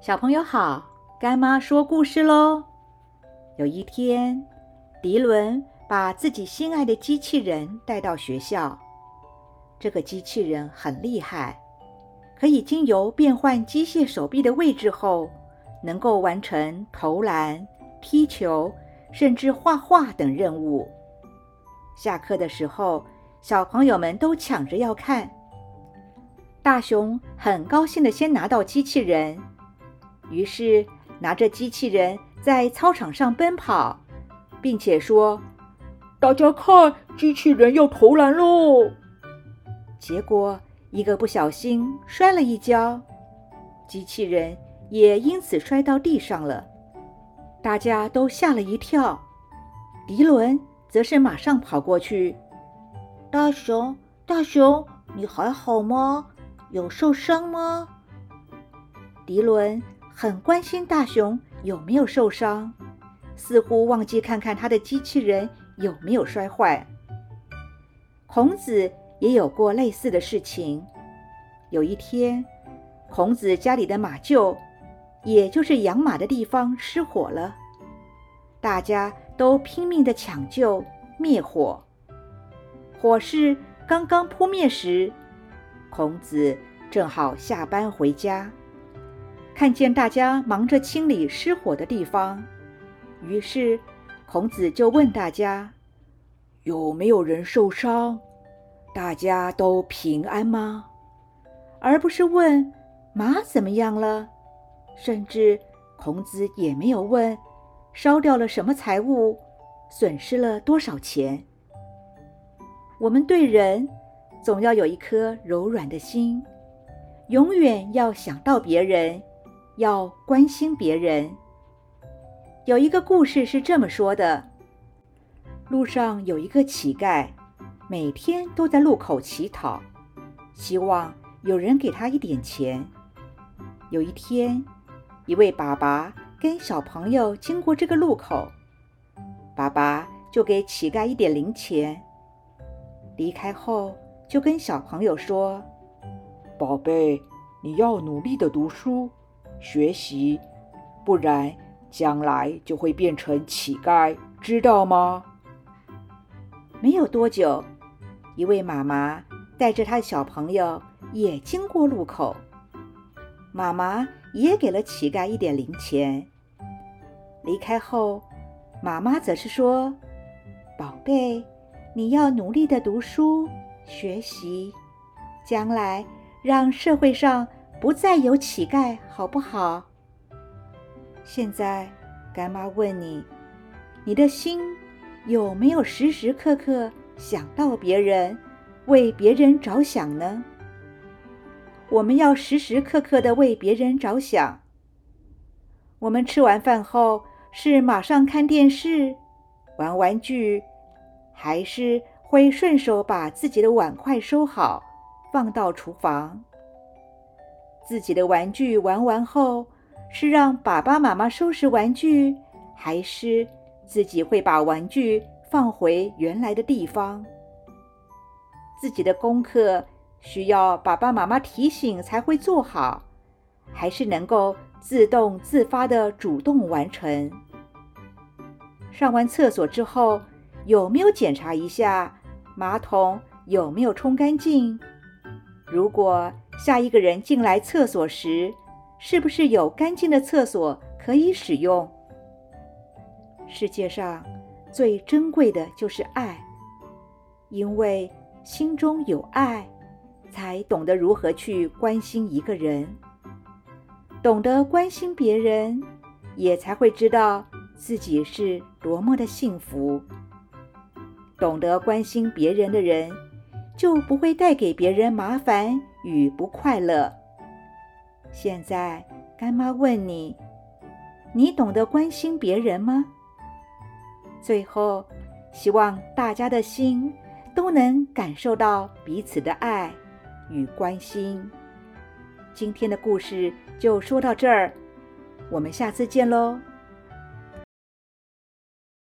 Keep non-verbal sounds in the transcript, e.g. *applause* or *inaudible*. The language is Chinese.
小朋友好，干妈说故事喽。有一天，迪伦把自己心爱的机器人带到学校。这个机器人很厉害，可以经由变换机械手臂的位置后，能够完成投篮、踢球，甚至画画等任务。下课的时候，小朋友们都抢着要看。大熊很高兴的先拿到机器人，于是拿着机器人在操场上奔跑，并且说：“大家看，机器人要投篮喽！” *laughs* 结果一个不小心摔了一跤，机器人也因此摔到地上了，大家都吓了一跳。迪伦则是马上跑过去：“大熊，大熊，你还好吗？”有受伤吗？迪伦很关心大熊有没有受伤，似乎忘记看看他的机器人有没有摔坏。孔子也有过类似的事情。有一天，孔子家里的马厩，也就是养马的地方失火了，大家都拼命的抢救灭火。火势刚刚扑灭时，孔子正好下班回家，看见大家忙着清理失火的地方，于是孔子就问大家：“有没有人受伤？大家都平安吗？”而不是问马怎么样了，甚至孔子也没有问烧掉了什么财物，损失了多少钱。我们对人。总要有一颗柔软的心，永远要想到别人，要关心别人。有一个故事是这么说的：路上有一个乞丐，每天都在路口乞讨，希望有人给他一点钱。有一天，一位爸爸跟小朋友经过这个路口，爸爸就给乞丐一点零钱。离开后。就跟小朋友说：“宝贝，你要努力的读书学习，不然将来就会变成乞丐，知道吗？”没有多久，一位妈妈带着她的小朋友也经过路口，妈妈也给了乞丐一点零钱。离开后，妈妈则是说：“宝贝，你要努力的读书。”学习，将来让社会上不再有乞丐，好不好？现在，干妈问你，你的心有没有时时刻刻想到别人，为别人着想呢？我们要时时刻刻的为别人着想。我们吃完饭后是马上看电视、玩玩具，还是？会顺手把自己的碗筷收好，放到厨房。自己的玩具玩完后，是让爸爸妈妈收拾玩具，还是自己会把玩具放回原来的地方？自己的功课需要爸爸妈妈提醒才会做好，还是能够自动自发的主动完成？上完厕所之后，有没有检查一下？马桶有没有冲干净？如果下一个人进来厕所时，是不是有干净的厕所可以使用？世界上最珍贵的就是爱，因为心中有爱，才懂得如何去关心一个人，懂得关心别人，也才会知道自己是多么的幸福。懂得关心别人的人，就不会带给别人麻烦与不快乐。现在，干妈问你：你懂得关心别人吗？最后，希望大家的心都能感受到彼此的爱与关心。今天的故事就说到这儿，我们下次见喽。